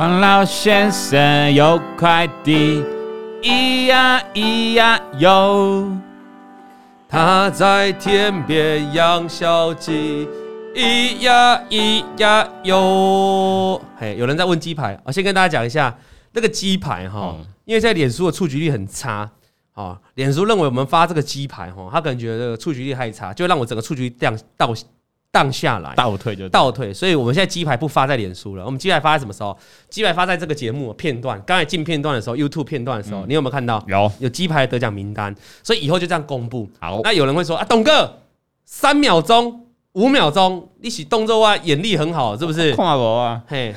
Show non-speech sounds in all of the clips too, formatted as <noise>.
王老先生有快递，咿呀咿呀哟，他在天边养小鸡，咿呀咿呀哟。嘿，有人在问鸡排，我先跟大家讲一下那个鸡排哈，因为在脸书的触及率很差。啊，脸书认为我们发这个鸡排，哈，他可能觉得这个触及率太差，就让我整个触及率降倒荡下来，倒退就倒退。所以我们现在鸡排不发在脸书了，我们鸡排发在什么时候？鸡排发在这个节目片段，刚才进片段的时候，YouTube 片段的时候，你有没有看到？有有鸡排的得奖名单，所以以后就这样公布。好，那有人会说啊，董哥，三秒钟、五秒钟，你起动作啊，眼力很好，是不是？看我啊，嘿，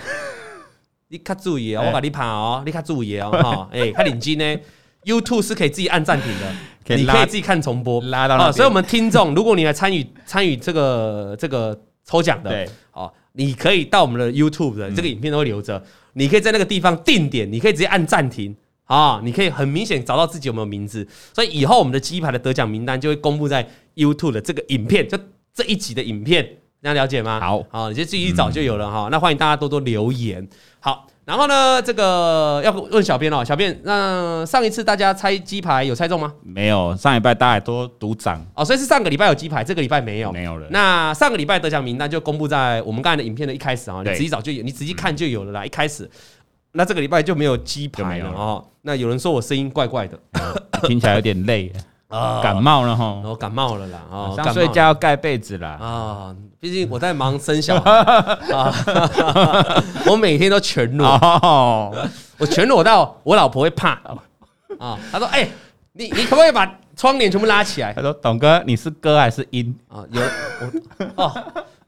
你卡注意哦，我把你拍哦，你卡注意哦，哈，<laughs> 哎，看领巾呢。YouTube 是可以自己按暂停的，你可以自己看重播，拉到啊。所以，我们听众，如果你来参与参与这个这个抽奖的，对，好，你可以到我们的 YouTube 的这个影片都会留着，你可以在那个地方定点，你可以直接按暂停啊，你可以很明显找到自己有没有名字。所以以后我们的鸡排的得奖名单就会公布在 YouTube 的这个影片，就这一集的影片，大家了解吗？好，好，你就自己一找就有了哈。那欢迎大家多多留言，好。然后呢，这个要问小编哦，小编，那上一次大家猜鸡排有猜中吗？没有，上礼拜大家都赌涨哦，所以是上个礼拜有鸡排，这个礼拜没有，没有了。那上个礼拜得奖名单就公布在我们刚才的影片的一开始啊，你仔细找就有，你仔细看就有了啦。一开始，那这个礼拜就没有鸡排了哦。那有人说我声音怪怪的，听起来有点累。<laughs> 感冒了哈，我感冒了啦，哦，想睡觉要盖被子啦，啊，毕竟我在忙生小孩 <laughs> 啊，<laughs> 我每天都全裸，我全裸到我老婆会怕啊，她说，哎，你你可不可以把窗帘全部拉起来？她说，董哥，你是哥还是音啊？有我哦，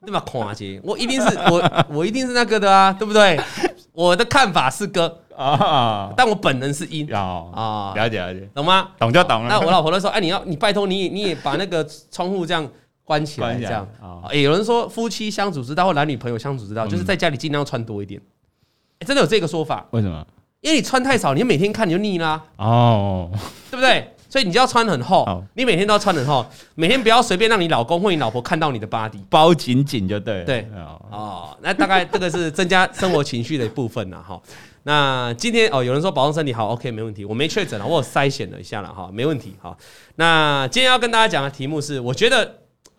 对吧？夸姐，我一定是我我一定是那个的啊，对不对？我的看法是哥。啊！但我本人是阴啊，了解了解，懂吗？懂就懂了。那我老婆都说：“哎，你要你拜托你，你也把那个窗户这样关起来，这样啊。”哎，有人说夫妻相处之道或男女朋友相处之道，就是在家里尽量穿多一点。哎，真的有这个说法？为什么？因为你穿太少，你每天看你就腻啦。哦，对不对？所以你就要穿很厚，你每天都要穿很厚，每天不要随便让你老公或你老婆看到你的 body，包紧紧就对。对，哦，那大概这个是增加生活情趣的一部分了哈。那今天哦，有人说保重身体好，OK，没问题。我没确诊了，我有筛选了一下了哈，没问题哈。那今天要跟大家讲的题目是，我觉得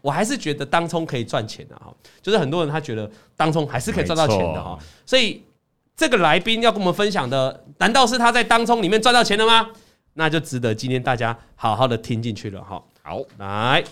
我还是觉得当冲可以赚钱的哈，就是很多人他觉得当冲还是可以赚到钱的哈。所以这个来宾要跟我们分享的，难道是他在当冲里面赚到钱了吗？那就值得今天大家好好的听进去了哈。好，来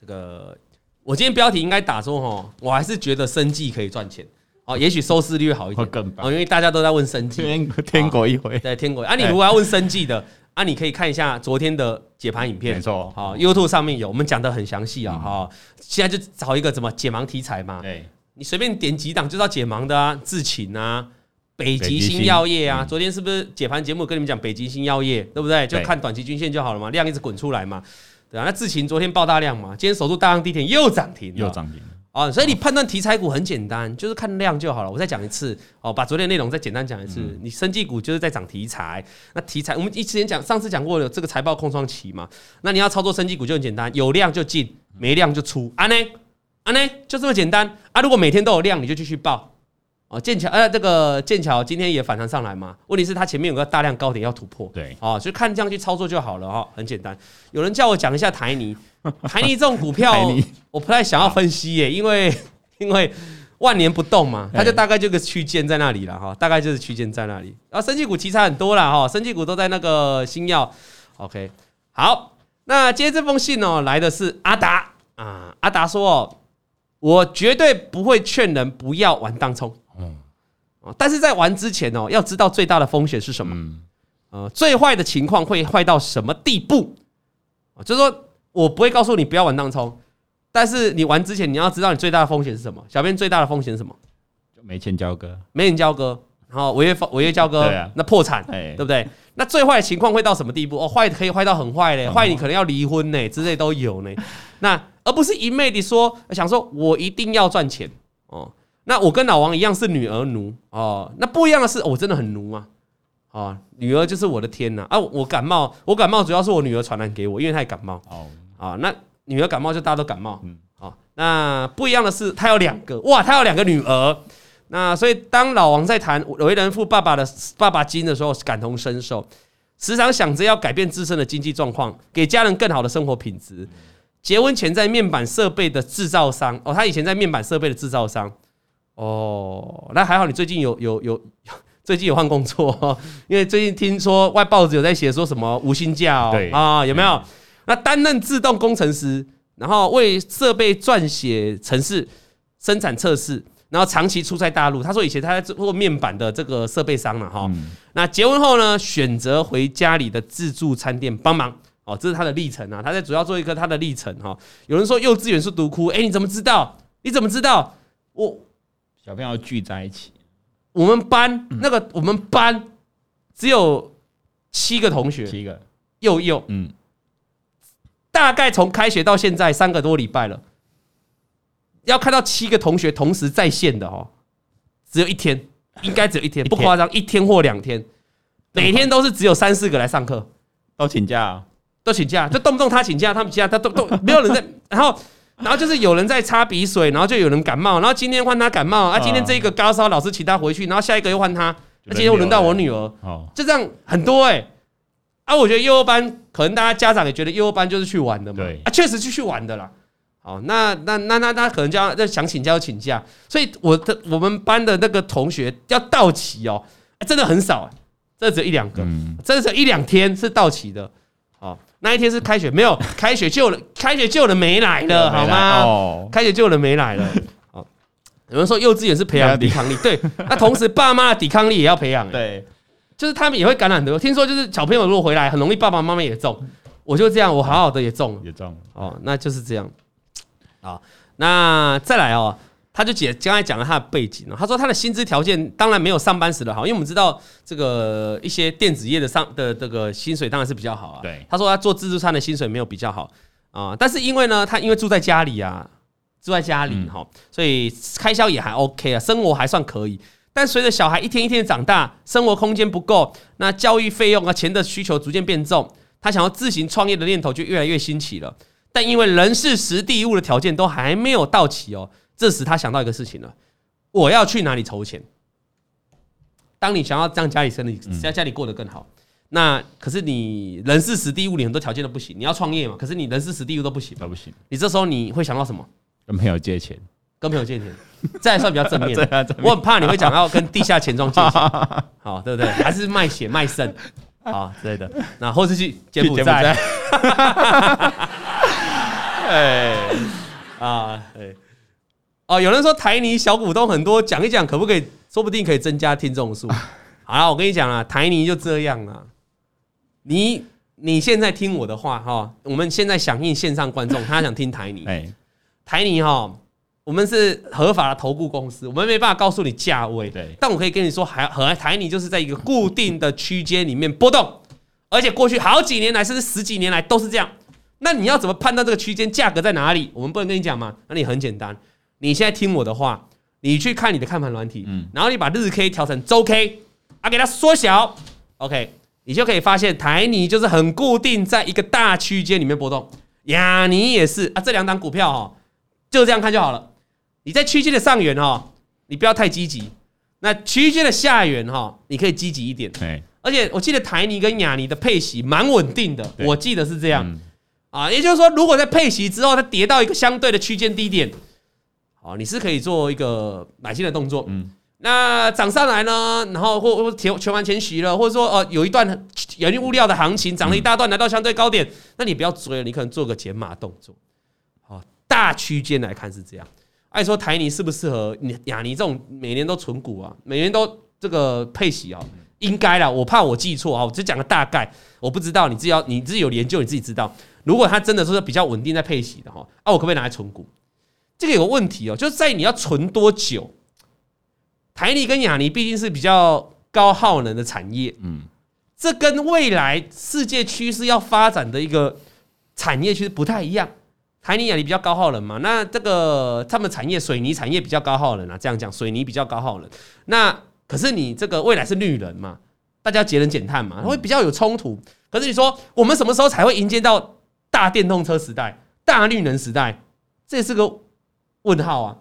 这个我今天标题应该打说哈，我还是觉得生计可以赚钱。哦，也许收视率会好一点，更棒，因为大家都在问生计，天天国一回，对天国。啊，你如果要问生计的，啊，你可以看一下昨天的解盘影片，没错，好，YouTube 上面有，我们讲的很详细啊，哈。现在就找一个怎么解盲题材嘛，对，你随便点几档就知道解盲的啊，智勤啊，北极星药业啊，昨天是不是解盘节目跟你们讲北极星药业，对不对？就看短期均线就好了嘛，量一直滚出来嘛，对啊。那智勤昨天爆大量嘛，今天守住大量低点又涨停，又涨停。哦，所以你判断题材股很简单，就是看量就好了。我再讲一次，哦，把昨天的内容再简单讲一次。你生技股就是在涨题材，那题材我们一之前讲，上次讲过了这个财报空窗期嘛。那你要操作生技股就很简单，有量就进，没量就出。啊呢，啊呢，就这么简单啊。如果每天都有量，你就继续报。哦，剑桥，呃，这个剑桥今天也反弹上来嘛。问题是它前面有个大量高点要突破，对，哦，就看这样去操作就好了哈，很简单。有人叫我讲一下台泥。<laughs> 台泥这种股票，我不太想要分析耶，因为 <laughs> 因为万年不动嘛，它就大概这个区间在那里了哈，大概就是区间在那里。然后生技股题材很多了哈，生技股都在那个新药。OK，好，那今天这封信哦，来的是阿达啊，阿达说，我绝对不会劝人不要玩当冲，嗯，但是在玩之前哦，要知道最大的风险是什么，呃，最坏的情况会坏到什么地步啊？就是说。我不会告诉你不要玩当冲，但是你玩之前你要知道你最大的风险是什么。小编最大的风险是什么？就没钱交割，没人交割，然后违约违约交割，那破产，对不对？那最坏的情况会到什么地步？哦，坏可以坏到很坏嘞，坏你可能要离婚呢，之类都有呢。那而不是一昧的说想说我一定要赚钱哦。那我跟老王一样是女儿奴哦。那不一样的是，我真的很奴啊。啊，女儿就是我的天呐！啊，我感冒，我感冒主要是我女儿传染给我，因为她也感冒。哦。啊，那女儿感冒就大家都感冒。嗯，好，那不一样的是，他有两个哇，他有两个女儿。那所以当老王在谈为人父爸爸的爸爸经的时候，感同身受，时常想着要改变自身的经济状况，给家人更好的生活品质。结婚前在面板设备的制造商哦，他以前在面板设备的制造商哦，那还好你最近有有有最近有换工作，因为最近听说外报纸有在写说什么无薪假哦，啊有没有？那担任自动工程师，然后为设备撰写程式、生产测试，然后长期出差大陆。他说以前他在做面板的这个设备商了哈。那结婚后呢，选择回家里的自助餐店帮忙。哦，这是他的历程啊，他在主要做一个他的历程哈。有人说幼稚园是独哭，哎，你怎么知道？你怎么知道？我小朋友聚在一起，我们班那个我们班只有七个同学，七个幼幼，嗯，大概从开学到现在三个多礼拜了，要看到七个同学同时在线的哦，只有一天，应该只有一天，不夸张，一天或两天，每天都是只有三四个来上课，都请假。都请假，就动不动他请假，他们请假，他都都没有人在。<laughs> 然后，然后就是有人在擦鼻水，然后就有人感冒，然后今天换他感冒啊，今天这个高烧，老师请他回去，然后下一个又换他，那今天又轮到我女儿，就这样很多哎。啊，我觉得幼儿班可能大家家长也觉得幼儿班就是去玩的嘛，啊，确实是去玩的啦。好，那那那那那可能就要想请假就请假，所以我的我们班的那个同学要到齐哦，真的很少，这只有一两个，真的是一两天是到齐的。那一天是开学，没有开学就了，开学就 <laughs> 了没来了，好吗？开学就了没来了。哦，有人说幼稚园是培养抵抗力，对，那同时爸妈的抵抗力也要培养，对，就是他们也会感染的。听说就是小朋友如果回来，很容易爸爸妈妈也中，我就这样，我好好的也中，也中，哦，那就是这样。啊，那再来哦。他就解刚才讲了他的背景，他说他的薪资条件当然没有上班时的好，因为我们知道这个一些电子业的上的这个薪水当然是比较好啊。对，他说他做自助餐的薪水没有比较好啊，但是因为呢，他因为住在家里啊，住在家里哈，所以开销也还 OK 啊，生活还算可以。但随着小孩一天一天的长大，生活空间不够，那教育费用啊，钱的需求逐渐变重，他想要自行创业的念头就越来越兴起了。但因为人事、时地、物的条件都还没有到齐哦。这时他想到一个事情了，我要去哪里筹钱？当你想要让家里生意在家里过得更好，那可是你人事时地物你很多条件都不行，你要创业嘛？可是你人事时地物都不行，都不行。你这时候你会想到什么？跟朋友借钱，跟朋友借钱，这还算比较 <laughs> 正面。我很怕你会讲到跟地下钱庄借钱，<laughs> 好对不对？还是卖血卖肾 <laughs> 啊之类的？那或是去柬埔寨？哎啊哎。哦，有人说台泥小股东很多，讲一讲可不可以？说不定可以增加听众数。好了，我跟你讲啊，台泥就这样了。你你现在听我的话哈，我们现在响应线上观众，他想听台泥。台泥哈，我们是合法的投顾公司，我们没办法告诉你价位。对，但我可以跟你说，还和台泥就是在一个固定的区间里面波动，而且过去好几年来，甚至十几年来都是这样。那你要怎么判断这个区间价格在哪里？我们不能跟你讲嘛？那你很简单。你现在听我的话，你去看你的看盘软体，嗯，然后你把日 K 调成周 K，啊，给它缩小，OK，你就可以发现台泥就是很固定在一个大区间里面波动，亚泥也是啊，这两档股票哈，就这样看就好了。你在区间的上缘哈，你不要太积极，那区间的下缘哈，你可以积极一点，对，而且我记得台泥跟亚泥的配息蛮稳定的，我记得是这样，啊，也就是说，如果在配息之后它跌到一个相对的区间低点。哦，你是可以做一个买进的动作，嗯，那涨上来呢，然后或或填全完全息了，或者说哦有一段原物料的行情涨了一大段，来到相对高点，那你不要追了，你可能做个减码动作。好，大区间来看是这样。按说台泥适不适合你亚泥这种每年都存股啊，每年都这个配息啊，应该啦，我怕我记错啊，我只讲个大概，我不知道，你自己要 <laughs> 你自己有研究，你自己知道。如果它真的是比较稳定在配息的哈，啊，我可不可以拿来存股？这个有个问题哦，就是在你要存多久？台泥跟亚泥毕竟是比较高耗能的产业，嗯，这跟未来世界趋势要发展的一个产业其实不太一样。台泥、亚泥比较高耗能嘛，那这个他们产业水泥产业比较高耗能啊，这样讲水泥比较高耗能。那可是你这个未来是绿能嘛，大家节能减碳嘛，会比较有冲突。可是你说我们什么时候才会迎接到大电动车时代、大绿能时代？这是个。问号啊，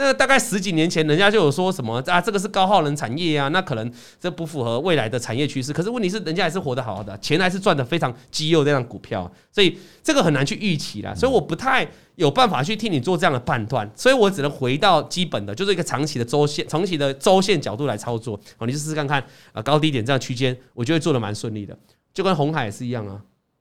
那大概十几年前，人家就有说什么啊，这个是高耗能产业啊，那可能这不符合未来的产业趋势。可是问题是，人家还是活得好好的，钱还是赚得非常激悠这样股票，所以这个很难去预期啦。所以我不太有办法去替你做这样的判断，所以我只能回到基本的，就是一个长期的周线、长期的周线角度来操作。好，你就试试看看啊，高低点这样区间，我觉得做的蛮顺利的，就跟红海也是一样啊。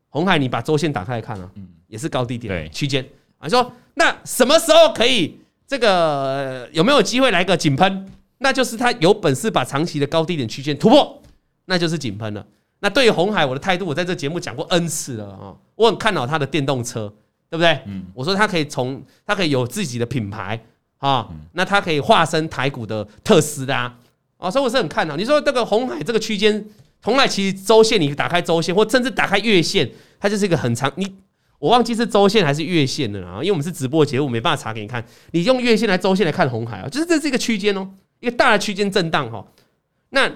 红海你把周线打开来看啊，也是高低点区间啊。说那什么时候可以？这个有没有机会来个井喷？那就是他有本事把长期的高低点区间突破，那就是井喷了。那对于红海，我的态度我在这节目讲过 N 次了啊，我很看好他的电动车，对不对？嗯，我说他可以从他可以有自己的品牌啊，那他可以化身台股的特斯拉啊，所以我是很看好。你说这个红海这个区间，红海其实周线你打开周线，或甚至打开月线，它就是一个很长你。我忘记是周线还是月线了啊，因为我们是直播节目，没办法查给你看。你用月线来周线来看红海啊，就是这是一个区间哦，一个大的区间震荡哈。那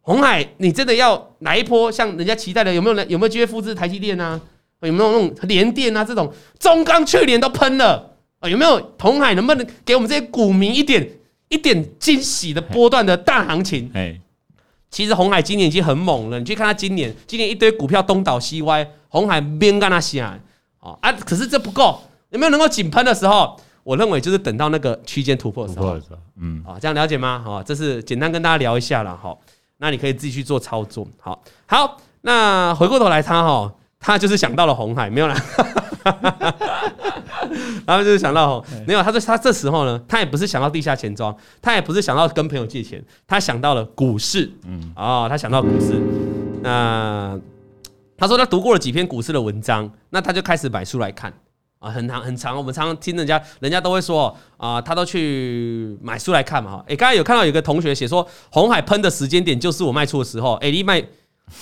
红海，你真的要来一波像人家期待的，有没有人有没有机会复制台积电啊？有没有那种联电啊这种中钢去年都喷了啊？有没有红海能不能给我们这些股民一点一点惊喜的波段的大行情？哎，其实红海今年已经很猛了，你去看它今年，今年一堆股票东倒西歪。鸿海边干那些啊，啊，可是这不够，有没有能够井喷的时候？我认为就是等到那个区间突破的时候，嗯，啊，这样了解吗？好，这是简单跟大家聊一下了，好，那你可以自己去做操作，好，好，那回过头来他哈，他就是想到了红海，没有啦，<laughs> 然后就是想到没有，他说他这时候呢，他也不是想到地下钱庄，他也不是想到跟朋友借钱，他想到了股市，嗯，哦，他想到股市，那。他说他读过了几篇股市的文章，那他就开始买书来看啊，很长很长。我们常常听人家，人家都会说啊，他都去买书来看嘛。哎，刚才有看到有个同学写说，红海喷的时间点就是我卖出的时候。哎，你卖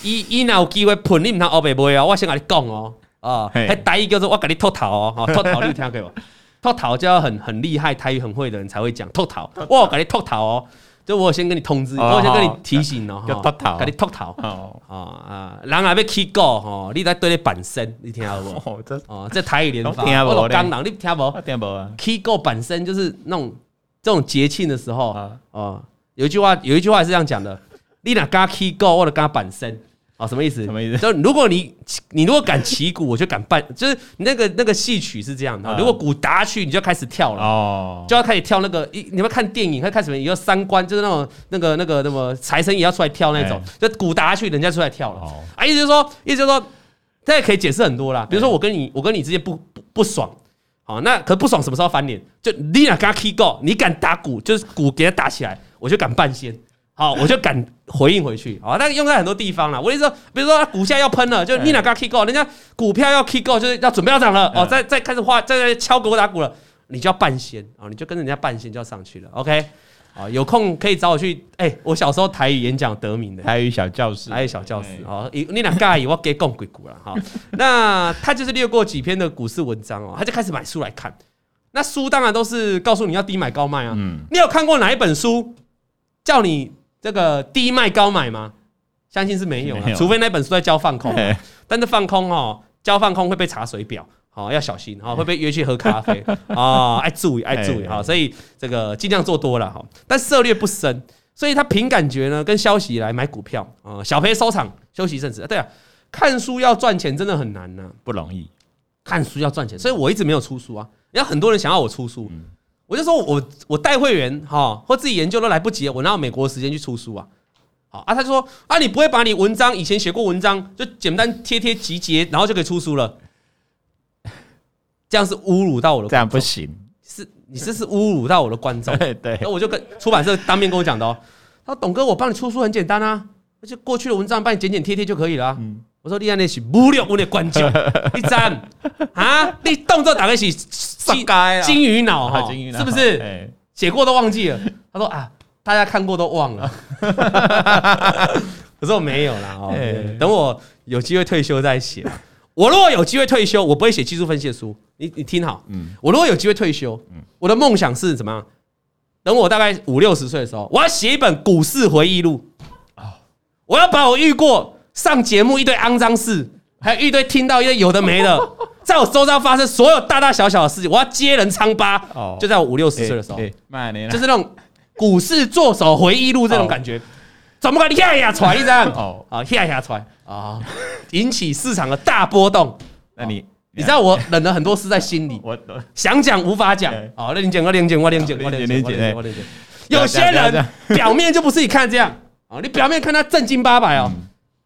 一一哪有机会喷？你唔通后背背啊？我先跟你讲哦，啊，还台语叫做我跟你脱逃哦，<laughs> 脱逃你听过吗？脱逃就要很很厉害，台语很会的人才会讲脱逃，我跟你脱逃哦。就我先跟你通知，我先跟你提醒哦，要秃头，给你秃头哦啊！人还要起股吼，你在对你板身，你听到不？<laughs> 哦，这台语连发，我老刚人，你听不？听不啊？起股板身就是那种这种节庆的时候哦，有一句话，有一句话是这样讲的：你哪敢起股，我就敢板身。哦，什么意思？什么意思？就如果你你如果敢起鼓，我就敢办。就是那个那个戏曲是这样的，如果鼓打下去，你就要开始跳了哦，就要开始跳那个一。你们看电影，会看什么？有三观，就是那种那个那个那么财神也要出来跳那种。就鼓打下去，人家出来跳了。啊，意思就是说，意思就是说，这也可以解释很多啦。比如说，我跟你我跟你之间不不不爽，好，那可不爽什么时候翻脸？就你俩敢起鼓，你敢打鼓，就是鼓给他打起来，我就敢办先。好，我就敢回应回去。好，那用在很多地方了。我跟你说，比如说股价要喷了，就你哪个 kick go，人家股票要 kick go，就是要准备要涨了。哦，再再开始画，再敲锣打鼓了，你就要半仙啊，你就跟人家半仙就要上去了。OK，啊，有空可以找我去。哎，我小时候台语演讲得名的，台语小教室，台语小教室。好，你俩尬意，我给讲鬼故了。好，<laughs> 那他就是略过几篇的股市文章哦，他就开始买书来看。那书当然都是告诉你要低买高卖啊。嗯，你有看过哪一本书叫你？这个低卖高买吗？相信是没有了，除非那本书在教放空。但是放空哦，教放空会被查水表，好要小心，好会被约去喝咖啡啊，爱注意爱注意哈。所以这个尽量做多了哈，但涉略不深，所以他凭感觉呢，跟消息来买股票啊，小赔收场，休息一阵子。对啊，看书要赚钱真的很难呢，不容易。看书要赚钱，所以我一直没有出书啊。然后很多人想要我出书。我就说我我带会员哈，或自己研究都来不及，我哪有美国时间去出书啊？好啊，他就说啊，你不会把你文章以前写过文章就简单贴贴集结，然后就可以出书了？这样是侮辱到我的，这样不行，是你这是侮辱到我的观众。<laughs> 对对，那我就跟出版社当面跟我讲的哦，他说董哥，我帮你出书很简单啊，而且过去的文章帮你剪剪贴贴就可以了啊。嗯我说你安尼是侮辱我的观众，<laughs> 你赞啊？你动作大概是金金鱼脑哈？是不是？写过都忘记了。他说啊，大家看过都忘了。<laughs> 我说我没有啦，哦，等我有机会退休再写。我如果有机会退休，我不会写技术分析的书。你你听好，嗯我如果有机会退休，我的梦想是怎么样？等我大概五六十岁的时候，我要写一本股市回忆录。我要把我遇过。上节目一堆肮脏事，还有一堆听到一堆有的没的，<laughs> 在我周遭发生所有大大小小的事情，我要接人疮疤，哦，就在我五六十岁的时候，就是那种股市作手回忆录这种感觉，怎么可能吓吓出来一张？哦，啊，吓吓出来啊，引起市场的大波动。那你你知道我忍了很多事在心里，我想讲无法讲。哦，那你讲，我讲，我讲，我讲，我讲，我讲。有些人表面就不是你看这样。啊，你表面看他正经八百哦，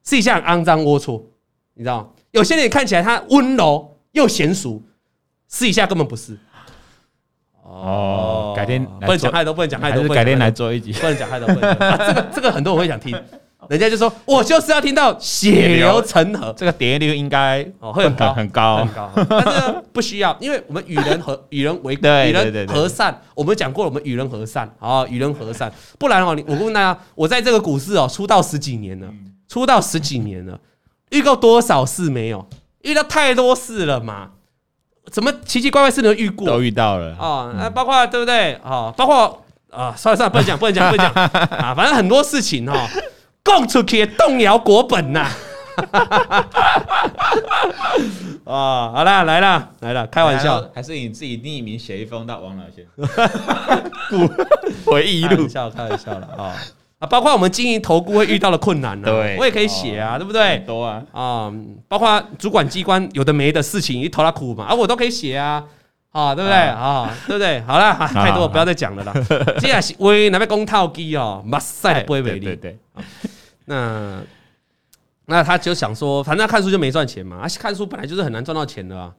私底下肮脏龌龊，你知道吗？有些人看起来他温柔又娴熟，私底下根本不是。哦，改天不能讲太多，不能讲太多，改天来做一集，不能讲太多。这个这个很多人会想听。人家就说，我就是要听到血流成河，这个点击率应该哦会很高很高很高，但是不需要，因为我们与人和 <laughs> 与人为与人和善，我们讲过了，我们与人和善啊，与人和善，不然哦，我问大家，我在这个股市哦出道十几年了，出道十几年了，遇过多少事没有？遇到太多事了嘛？怎么奇奇怪怪事都遇过？都遇到了啊，那包括对不对啊？包括啊，算了算了，不能讲，不能讲，不能讲 <laughs> 啊，反正很多事情哈。供出去动摇国本呐！<laughs> 啊，好啦，来了来了，开玩笑，还是你自己匿名写一封到王老先 <laughs> <laughs> 回忆录，笑开玩笑了啊啊！包括我们经营投顾会遇到的困难呢，对，我也可以写啊，对不对？多啊啊！包括主管机关有的没的事情，一头拉苦嘛，啊，我都可以写啊，啊，对不对啊？对不对？好了，太多不要再讲了啦。接下来是为那边公套机哦，马赛不会为例，对对。那那他就想说，反正他看书就没赚钱嘛。而且看书本来就是很难赚到钱的啊。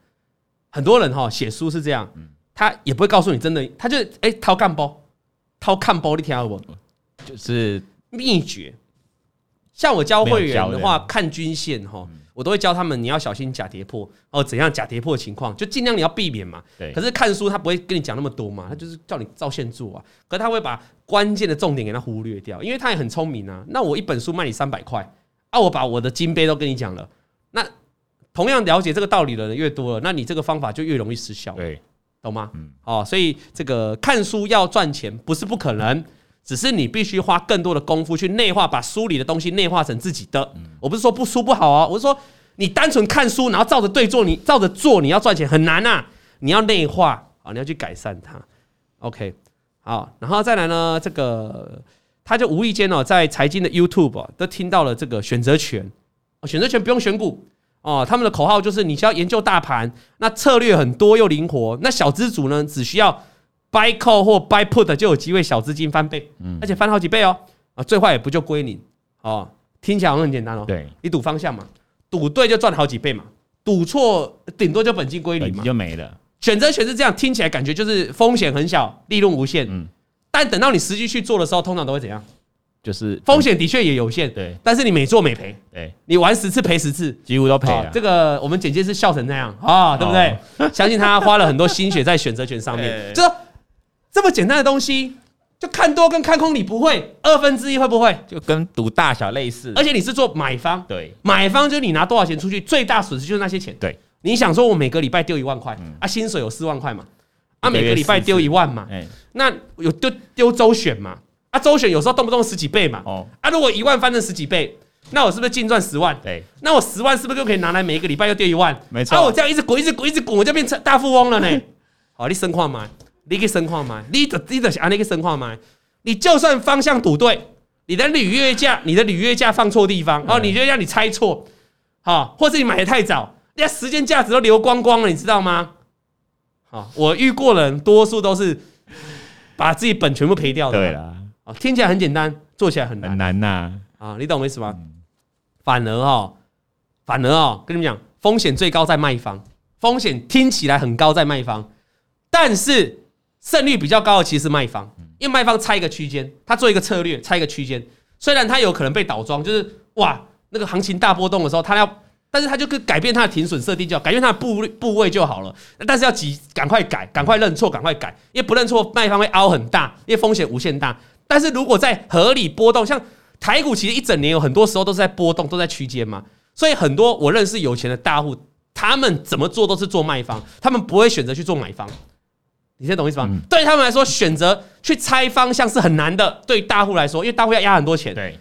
很多人哈写书是这样，他也不会告诉你真的，他就哎掏干包，掏看包，你听到不？就是秘诀。像我教会员的话，看均线哈，我都会教他们你要小心假跌破哦，怎样假跌破的情况，就尽量你要避免嘛。对。可是看书他不会跟你讲那么多嘛，他就是叫你照线做啊。可是他会把关键的重点给他忽略掉，因为他也很聪明啊。那我一本书卖你三百块，啊，我把我的金杯都跟你讲了。那同样了解这个道理的人越多了，那你这个方法就越容易失效。对，懂吗？嗯。哦，所以这个看书要赚钱不是不可能。只是你必须花更多的功夫去内化，把书里的东西内化成自己的。我不是说不书不好啊，我是说你单纯看书，然后照着对做，你照着做，你要赚钱很难呐。你要内化啊，你要去改善它。OK，好，然后再来呢，这个他就无意间哦，在财经的 YouTube 都听到了这个选择权。选择权不用选股哦，他们的口号就是你需要研究大盘，那策略很多又灵活。那小资主呢，只需要。Buy call 或 buy put 就有机会小资金翻倍，而且翻好几倍哦。啊，最坏也不就归零哦。听起来很简单哦。对，你赌方向嘛，赌对就赚好几倍嘛，赌错顶多就本金归零嘛，就没了。选择权是这样，听起来感觉就是风险很小，利润无限。嗯，但等到你实际去做的时候，通常都会怎样？就是风险的确也有限，对。但是你每做每赔，对。你玩十次赔十次，几乎都赔了。这个我们简介是笑成那样啊，对不对？相信他花了很多心血在选择权上面，<laughs> 就说。这么简单的东西，就看多跟看空，你不会二分之一会不会？就跟赌大小类似，而且你是做买方，对，买方就是你拿多少钱出去，最大损失就是那些钱。对，你想说我每个礼拜丢一万块，啊，薪水有四万块嘛，啊，每个礼拜丢一万嘛，那有丢丢周选嘛，啊，周选有时候动不动十几倍嘛，哦，啊，如果一万翻成十几倍，那我是不是净赚十万？对，那我十万是不是就可以拿来每一个礼拜又丢一万？没错，啊，我这样一直滚，一直滚，一直滚，我就变成大富翁了呢。<laughs> 好，你深化吗？你个生化买，你的你的啊，那个生化买，你就算方向赌对，你的履约价，你的履约价放错地方，哦，你就让你猜错，好，或者你买的太早，人家时间价值都流光光了，你知道吗？好，我遇过的人多数都是 <laughs> 把自己本全部赔掉的。对了，啊，听起来很简单，做起来很难，很难呐。啊，你懂我意思吗？反而哦，反而哦，跟你们讲，风险最高在卖方，风险听起来很高在卖方，但是。胜率比较高的其实是卖方，因为卖方猜一个区间，他做一个策略，猜一个区间，虽然他有可能被倒装，就是哇，那个行情大波动的时候，他要，但是他就可改变他的停损设定就好，改变他的部部位就好了。但是要急，赶快改，赶快认错，赶快改，因为不认错，卖方会凹很大，因为风险无限大。但是如果在合理波动，像台股其实一整年有很多时候都是在波动，都在区间嘛，所以很多我认识有钱的大户，他们怎么做都是做卖方，他们不会选择去做买方。你先懂意思吗？嗯、对他们来说，选择去猜方向是很难的。对大户来说，因为大户要压很多钱，对，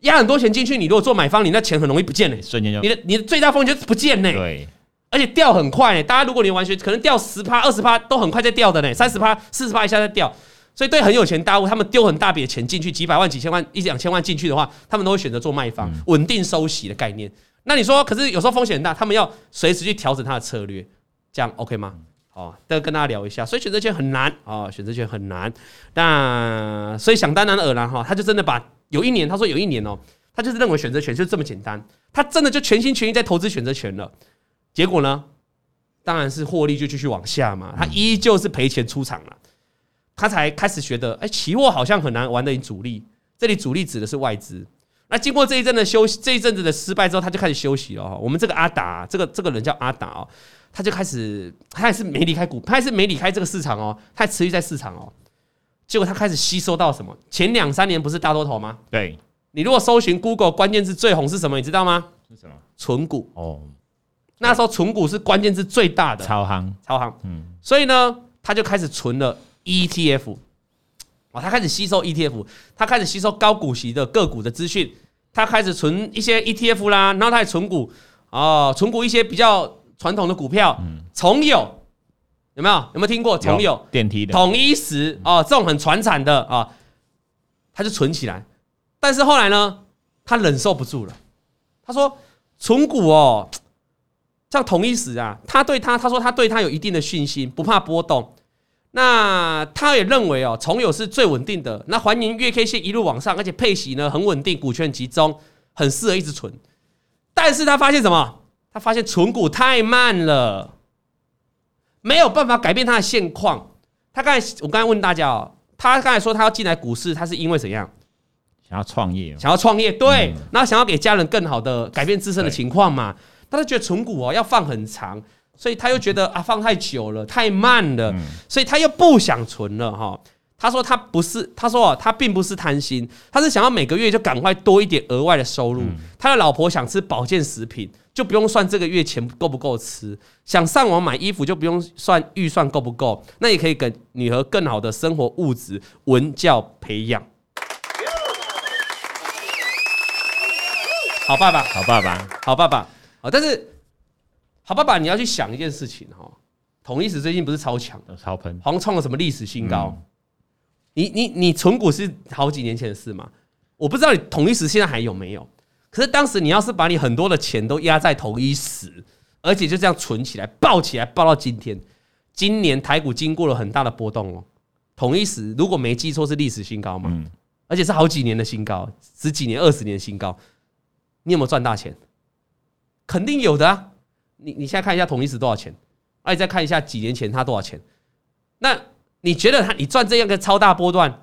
压很多钱进去，你如果做买方，你那钱很容易不见嘞，瞬间就你的你的最大风险就是不见嘞。对，而且掉很快呢。大家如果你完全可能掉十趴、二十趴都很快在掉的呢，三十趴、四十趴一下在掉。所以对很有钱大户，他们丢很大笔的钱进去，几百万、几千万、一两千万进去的话，他们都会选择做卖方，稳定收息的概念。那你说，可是有时候风险很大，他们要随时去调整他的策略，这样 OK 吗？好，再跟大家聊一下。所以选择权很难啊，选择权很难。那所以想当然而然哈，他就真的把有一年，他说有一年哦，他就是认为选择权就这么简单，他真的就全心全意在投资选择权了。结果呢，当然是获利就继续往下嘛，他依旧是赔钱出场了。他才开始觉得，哎，期货好像很难玩的主力。这里主力指的是外资。那经过这一阵的休息，这一阵子的失败之后，他就开始休息了。我们这个阿达，这个这个人叫阿达哦，他就开始，他还是没离开股，他还是没离开这个市场哦，他还持续在市场哦。结果他开始吸收到什么？前两三年不是大多头吗？对。你如果搜寻 Google 关键字最红是什么？你知道吗？是什么？存股哦。那时候存股是关键字最大的，超行，超行。嗯。所以呢，他就开始存了。ETF，哦，他开始吸收 ETF，他开始吸收高股息的个股的资讯，他开始存一些 ETF 啦，然后他还存股，哦，存股一些比较传统的股票，重有有没有？有没有听过？重有电梯的统一时哦，这种很传产的啊，他就存起来。但是后来呢，他忍受不住了，他说存股哦，像统一时啊，他对他他说他对他有一定的信心，不怕波动。那他也认为哦，重有是最稳定的。那环迎月 K 线一路往上，而且配息呢很稳定，股权集中，很适合一直存。但是他发现什么？他发现存股太慢了，没有办法改变他的现况。他刚才我刚才问大家哦，他刚才说他要进来股市，他是因为怎样？想要创业，想要创业，对，然后、想要给家人更好的改变自身的情况嘛？但他觉得存股哦要放很长。所以他又觉得啊，放太久了，太慢了，所以他又不想存了哈。他说他不是，他说啊，他并不是贪心，他是想要每个月就赶快多一点额外的收入。他的老婆想吃保健食品，就不用算这个月钱够不够吃；想上网买衣服，就不用算预算够不够。那也可以给女儿更好的生活物质、文教培养。好爸爸，好爸爸，好爸爸，好，但是。好爸爸，你要去想一件事情哈，统一时最近不是超强的，超喷，好像创了什么历史新高。你你你存股是好几年前的事嘛？我不知道你统一时现在还有没有。可是当时你要是把你很多的钱都压在同一时，而且就这样存起来，抱起来抱到今天，今年台股经过了很大的波动哦。统一时如果没记错是历史新高嘛？而且是好几年的新高，十几年、二十年的新高。你有没有赚大钱？肯定有的啊。你你现在看一下统一时多少钱，而你再看一下几年前它多少钱，那你觉得它你赚这样个超大波段，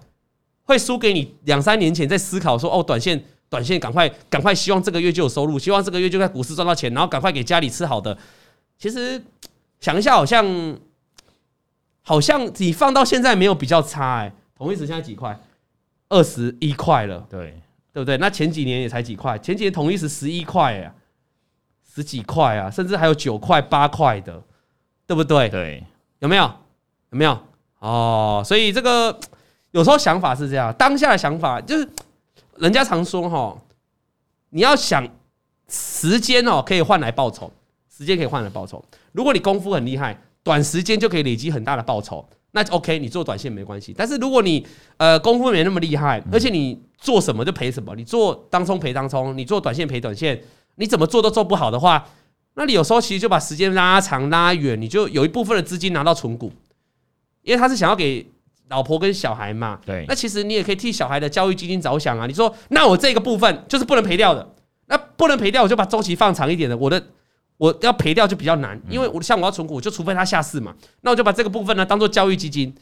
会输给你两三年前在思考说哦，短线短线赶快赶快希望这个月就有收入，希望这个月就在股市赚到钱，然后赶快给家里吃好的。其实想一下，好像好像你放到现在没有比较差哎，统一时现在几块？二十一块了，对对不对？那前几年也才几块，前几年统一时十一块哎。十几块啊，甚至还有九块、八块的，对不对？对，有没有？有没有？哦，所以这个有时候想法是这样，当下的想法就是，人家常说哈，你要想时间哦，可以换来报酬，时间可以换来报酬。如果你功夫很厉害，短时间就可以累积很大的报酬，那 OK，你做短线没关系。但是如果你呃功夫没那么厉害，而且你做什么就赔什么，你做当冲赔当冲，你做短线赔短线。你怎么做都做不好的话，那你有时候其实就把时间拉长拉远，你就有一部分的资金拿到存股，因为他是想要给老婆跟小孩嘛。对。那其实你也可以替小孩的教育基金着想啊。你说，那我这个部分就是不能赔掉的，那不能赔掉，我就把周期放长一点的。我的我要赔掉就比较难，因为我像我要存股，就除非他下市嘛。那我就把这个部分呢当做教育基金。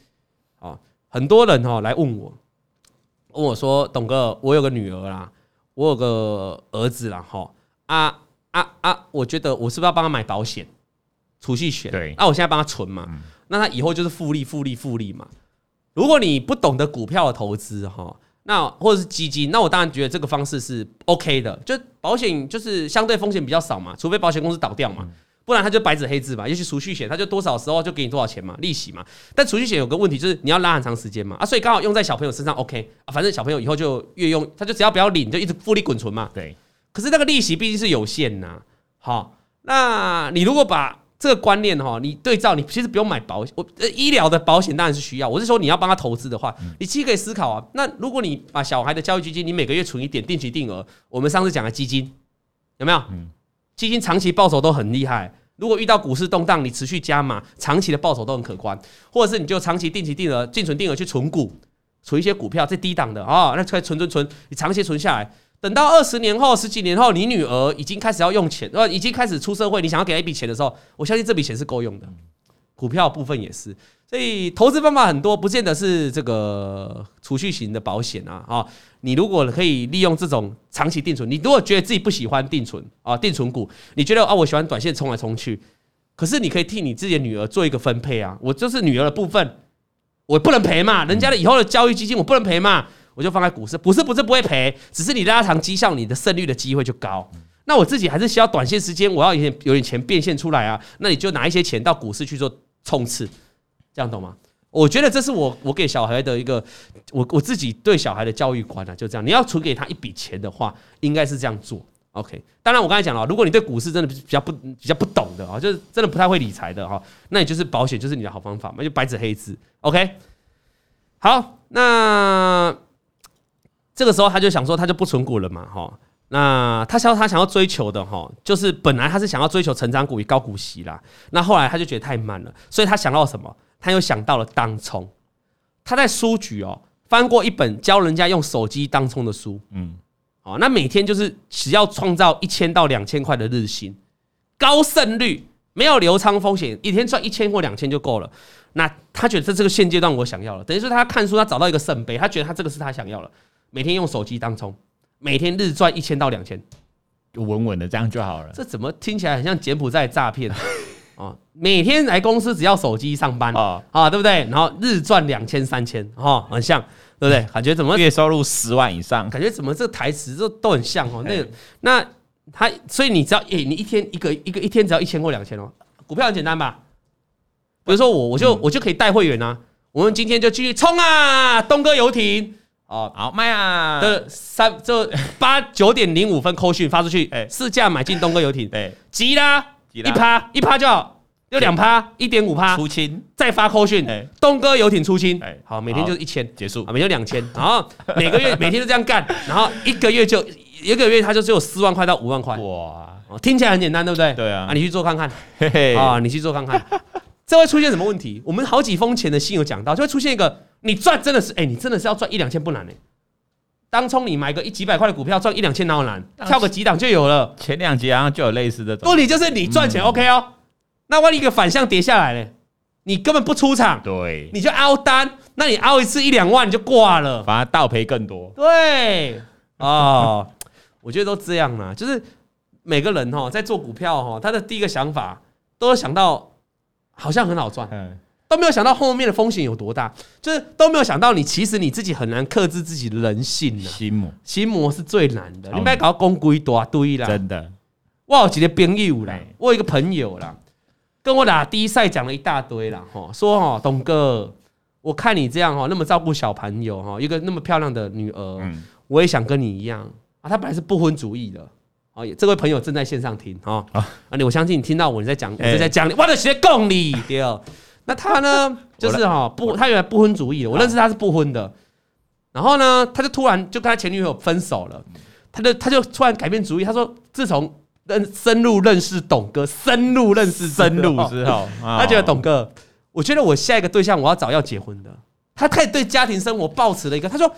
哦，很多人哦来问我，问我说，董哥，我有个女儿啦，我有个儿子啦，哈。啊啊啊！我觉得我是不是要帮他买保险、储蓄险？对，那、啊、我现在帮他存嘛，那他以后就是复利、复利、复利嘛。如果你不懂得股票的投资哈，那或者是基金，那我当然觉得这个方式是 OK 的。就保险就是相对风险比较少嘛，除非保险公司倒掉嘛，不然它就白纸黑字嘛。尤其储蓄险，它就多少时候就给你多少钱嘛，利息嘛。但储蓄险有个问题就是你要拉很长时间嘛，啊，所以刚好用在小朋友身上 OK 啊，反正小朋友以后就越用，他就只要不要领，就一直复利滚存嘛。对。可是那个利息毕竟是有限呐，好，那你如果把这个观念哈，你对照，你其实不用买保险，我呃医疗的保险当然是需要。我是说你要帮他投资的话，你其实可以思考啊。那如果你把小孩的教育基金，你每个月存一点定期定额，我们上次讲的基金有没有？基金长期报酬都很厉害。如果遇到股市动荡，你持续加码，长期的报酬都很可观。或者是你就长期定期定额、净存定额去存股，存一些股票，最低档的啊，那可以存存存，你长期存下来。等到二十年后、十几年后，你女儿已经开始要用钱，呃，已经开始出社会，你想要给她一笔钱的时候，我相信这笔钱是够用的。股票部分也是，所以投资方法很多，不见得是这个储蓄型的保险啊啊！你如果可以利用这种长期定存，你如果觉得自己不喜欢定存啊，定存股，你觉得啊，我喜欢短线冲来冲去，可是你可以替你自己的女儿做一个分配啊，我就是女儿的部分，我不能赔嘛，人家的以后的教育基金我不能赔嘛。我就放在股市，不是不是不会赔，只是你拉长绩效，你的胜率的机会就高。那我自己还是需要短线时间，我要有点有点钱变现出来啊。那你就拿一些钱到股市去做冲刺，这样懂吗？我觉得这是我我给小孩的一个，我我自己对小孩的教育观啊，就这样。你要存给他一笔钱的话，应该是这样做。OK，当然我刚才讲了，如果你对股市真的比较不比较不懂的啊，就是真的不太会理财的哈，那你就是保险就是你的好方法嘛，就白纸黑字。OK，好，那。这个时候他就想说，他就不存股了嘛，哈。那他想他想要追求的哈，就是本来他是想要追求成长股与高股息啦。那后来他就觉得太慢了，所以他想到什么？他又想到了当冲。他在书局哦翻过一本教人家用手机当冲的书，嗯，哦，那每天就是只要创造一千到两千块的日薪，高胜率，没有流仓风险，一天赚一千或两千就够了。那他觉得这这个现阶段我想要了，等于说他看书，他找到一个圣杯，他觉得他这个是他想要了。每天用手机当冲，每天日赚一千到两千，就稳稳的这样就好了。这怎么听起来很像柬埔寨诈骗啊？<laughs> 每天来公司只要手机上班啊啊，对不对？然后日赚两千三千，哈，很像，对不对？感觉怎么月收入十万以上？感觉怎么这台词都都很像哦。那那他，所以你只要，诶，你一天一个一个一天只要一千或两千哦。股票很简单吧？比如说我我就我就可以带会员啊。我们今天就继续冲啊，东哥游艇。哦，好卖啊！的三就八九点零五分扣讯发出去，哎，市价买进东哥游艇，对，急啦，一趴一趴就好，就两趴一点五趴。出清，再发扣讯，哎，东哥游艇出清，哎，好，每天就一千。结束，啊，每天两千，然后每个月 <laughs> 每天都这样干，然后一个月就一个月他就只有四万块到五万块，哇，听起来很简单，对不对？对啊，啊，你去做看看，嘿嘿，啊，你去做看看，这会出现什么问题？我们好几封前的信有讲到，就会出现一个。你赚真的是，哎、欸，你真的是要赚一两千不难呢、欸。当冲你买个一几百块的股票赚一两千哪有难？跳个几档就有了。前两集好像就有类似的。问题就是你赚钱 OK 哦，那万一一个反向跌下来呢？你根本不出场，对，你就凹单，那你凹一次一两万你就挂了，反而倒赔更多。对，哦，我觉得都这样啦，就是每个人哈在做股票哈，他的第一个想法都有想到好像很好赚。都没有想到后面的风险有多大，就是都没有想到你其实你自己很难克制自己的人性呢。心魔，心魔是最难的。你不要搞公规多堆啦。真的，我有几个朋友啦，我有一个朋友啦，跟我打第一赛讲了一大堆啦，吼，说哈，董哥，我看你这样哈，那么照顾小朋友哈，一个那么漂亮的女儿，我也想跟你一样啊。他本来是不婚主义的，啊，这位朋友正在线上听哈，啊，你我相信你听到我在讲，我在讲，我的学供你对。那他呢，<laughs> 就是哈不，他原来不婚主义的，我认识他是不婚的。然后呢，他就突然就跟他前女友分手了，他就他就突然改变主意，他说自从认深入认识董哥，深入认识深入之后，<laughs> 他觉得董哥，我觉得我下一个对象我要找要结婚的。他开始对家庭生活抱持了一个，他说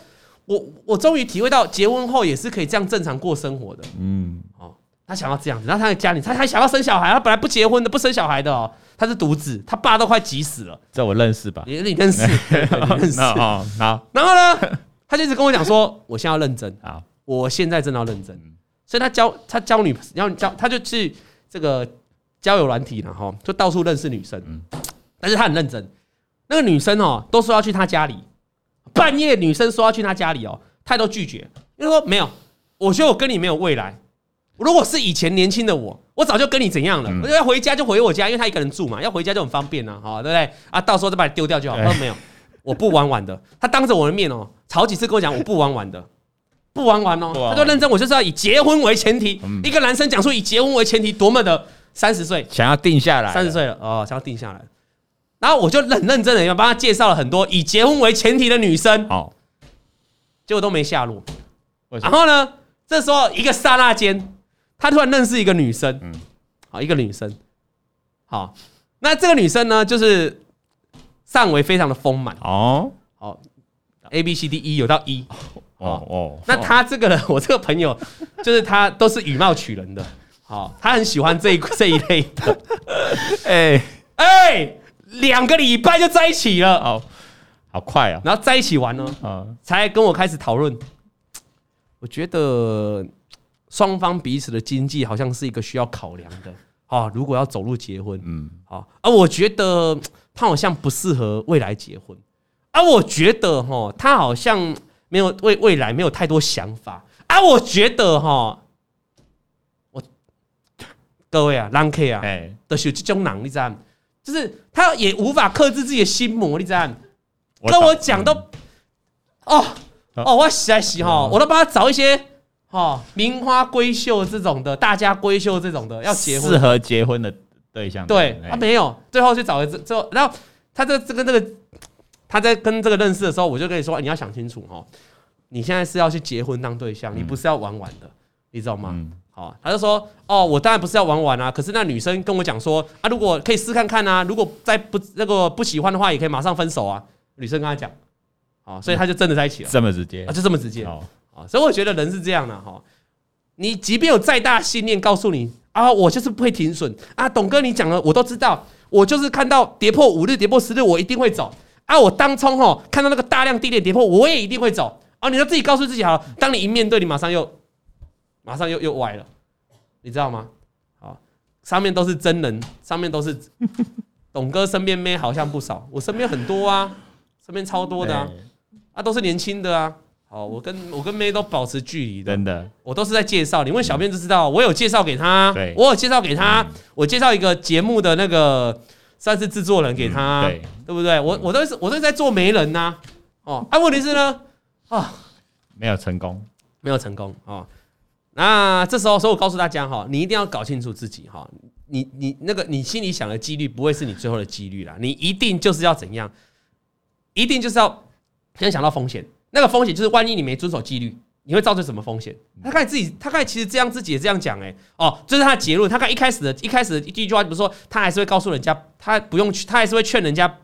我我终于体会到结婚后也是可以这样正常过生活的。嗯，哦，他想要这样子，然后他在家里他还想要生小孩，他本来不结婚的，不生小孩的哦。他是独子，他爸都快急死了。这我认识吧？你 <laughs> 你认识？你认识？好，然后呢，他就一直跟我讲说，<laughs> 我现在要认真啊，我现在真的要认真。所以他交他交女，要交他就去这个交友软体了哈，就到处认识女生。嗯但是他很认真，那个女生哦，都说要去他家里，半夜女生说要去他家里哦，他都拒绝，因为说没有，我觉得我跟你没有未来。如果是以前年轻的我，我早就跟你怎样了？我要回家就回我家，因为他一个人住嘛，要回家就很方便呐，好，对不对？啊，到时候再把你丢掉就好。他说没有，我不玩玩的。他当着我的面哦，好几次跟我讲，我不玩玩的，不玩玩哦。他就认真，我就是要以结婚为前提。一个男生讲出以结婚为前提，多么的三十岁想要定下来，三十岁了哦，想要定下来。然后我就很认真的要帮他介绍了很多以结婚为前提的女生，哦，结果都没下落。然后呢，这时候一个刹那间，他突然认识一个女生，嗯，好，一个女生，好，那这个女生呢，就是上围非常的丰满。哦，好，A B C D E 有到 E，哦哦，那他这个呢，<laughs> 我这个朋友就是他都是以貌取人的，好，他很喜欢这一 <laughs> 这一类的，<laughs> 哎。哎。两个礼拜就在一起了，哦，好快啊！然后在一起玩呢，嗯，才跟我开始讨论。我觉得双方彼此的经济好像是一个需要考量的啊。如果要走入结婚，嗯，啊，而我觉得他好像不适合未来结婚，而我觉得哈，他好像没有未未来没有太多想法，啊，我觉得哈，我各位啊，狼 K 啊，哎，都是这种人，你知道？就是他也无法克制自己的心魔，你知道？跟我讲都，哦哦，我洗来洗哈，我都帮他找一些哈名花闺秀这种的，大家闺秀这种的要结婚，适合结婚的对象。对，他没有，最后去找了这最后，然后他这这个这个他在跟这个认识的时候，我就跟你说，你要想清楚哦，你现在是要去结婚当对象，你不是要玩玩的，你知道吗？哦，他就说：“哦，我当然不是要玩玩啊，可是那女生跟我讲说啊，如果可以试看看啊，如果再不那个不喜欢的话，也可以马上分手啊。”女生跟他讲，哦，所以他就真的在一起了，这么直接啊，就这么直接哦，所以我觉得人是这样的哈，你即便有再大信念告诉你啊，我就是不会停损啊，董哥你讲了我都知道，我就是看到跌破五日、跌破十日，我一定会走啊，我当冲哈看到那个大量低点跌破，我也一定会走啊，你就自己告诉自己好，当你一面对，你马上又。马上又又歪了，你知道吗？好，上面都是真人，上面都是 <laughs> 董哥身边妹好像不少，我身边很多啊，身边超多的啊，啊都是年轻的啊。好，我跟我跟妹都保持距离的，真的，我都是在介绍。你问小编就知道，我有介绍给他，我有介绍给他，我介绍一个节目的那个算是制作人给他，对，对不对？我我都是我都在做媒人呐，哦，啊，问题是呢，啊，没有成功，没有成功啊。那这时候，所以我告诉大家哈，你一定要搞清楚自己哈，你你那个你心里想的几率不会是你最后的几率啦，你一定就是要怎样，一定就是要先想到风险，那个风险就是万一你没遵守纪律，你会造成什么风险？他看自己，他看其实这样自己也这样讲哎，哦，这是他的结论。他看一开始的一开始的第一句话，比如说他还是会告诉人家，他不用去，他还是会劝人家。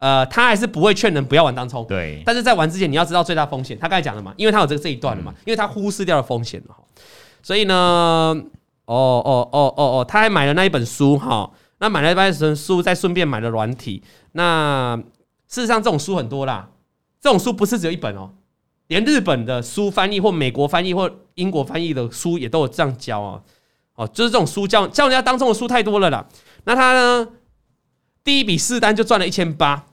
呃，他还是不会劝人不要玩当冲。对，但是在玩之前，你要知道最大风险。他刚才讲了嘛，因为他有这个这一段了嘛，因为他忽视掉了风险了哈。所以呢，哦哦哦哦哦，他还买了那一本书哈。那买了一本书，再顺便买了软体。那事实上，这种书很多啦。这种书不是只有一本哦，连日本的书翻译或美国翻译或英国翻译的书也都有这样教啊。哦，就是这种书教教人家当中的书太多了啦。那他呢，第一笔试单就赚了一千八。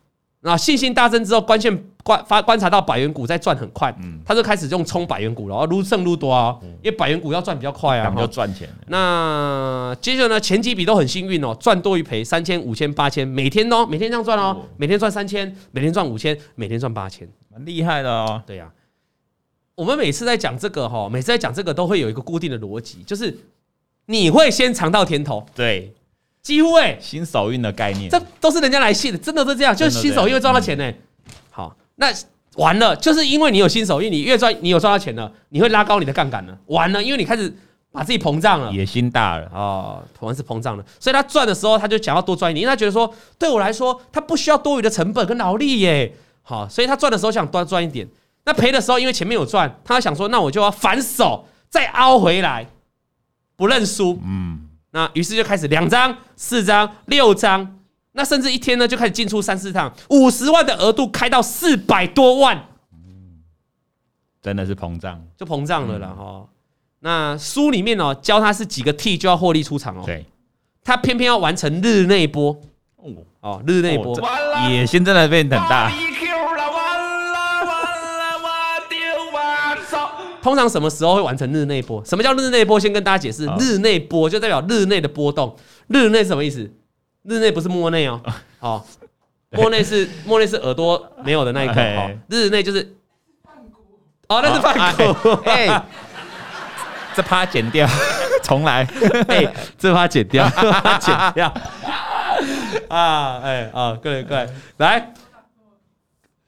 那信心大增之后，关键观发观察到百元股在赚很快，他就开始用冲百元股了，然后撸胜撸多啊，因为百元股要赚比较快啊，比较赚钱。那接着呢，前几笔都很幸运哦，赚多于赔，三千、五千、八千，每天哦，每天这样赚哦，每天赚三千，每天赚五千，每天赚八千，蛮厉害的哦。对呀，我们每次在讲这个哈，每次在讲这个都会有一个固定的逻辑，就是你会先尝到甜头，对。几乎哎、欸，新手运的概念，这都是人家来信的，真的是这样，就是新手运会赚到钱呢、欸。好，那完了，就是因为你有新手运，你越赚，你有赚到钱了，你会拉高你的杠杆了。完了，因为你开始把自己膨胀了，野心大了哦，同样是膨胀了，所以他赚的时候，他就想要多赚一点，因为他觉得说，对我来说，他不需要多余的成本跟劳力耶。好，所以他赚的时候想多赚一点，那赔的时候，因为前面有赚，他想说，那我就要反手再凹回来，不认输。嗯。那于是就开始两张、四张、六张，那甚至一天呢就开始进出三四趟，五十万的额度开到四百多万，真的是膨胀，就膨胀了啦哈。那书里面哦教他是几个 T 就要获利出场哦，对，他偏偏要完成日内波哦，日内波野心真的变很大。通常什么时候会完成日内波？什么叫日内波？先跟大家解释，日内波就代表日内的波动。日内是什么意思？日内不是摸内哦，好，摸内是 <laughs> 摸内是耳朵没有的那一颗哦。日内就是哦，那是半股。<laughs> 哎，这趴剪掉，<laughs> 重来，哎、欸，这趴剪掉，剪掉。啊，哎、欸、啊，各位各位，来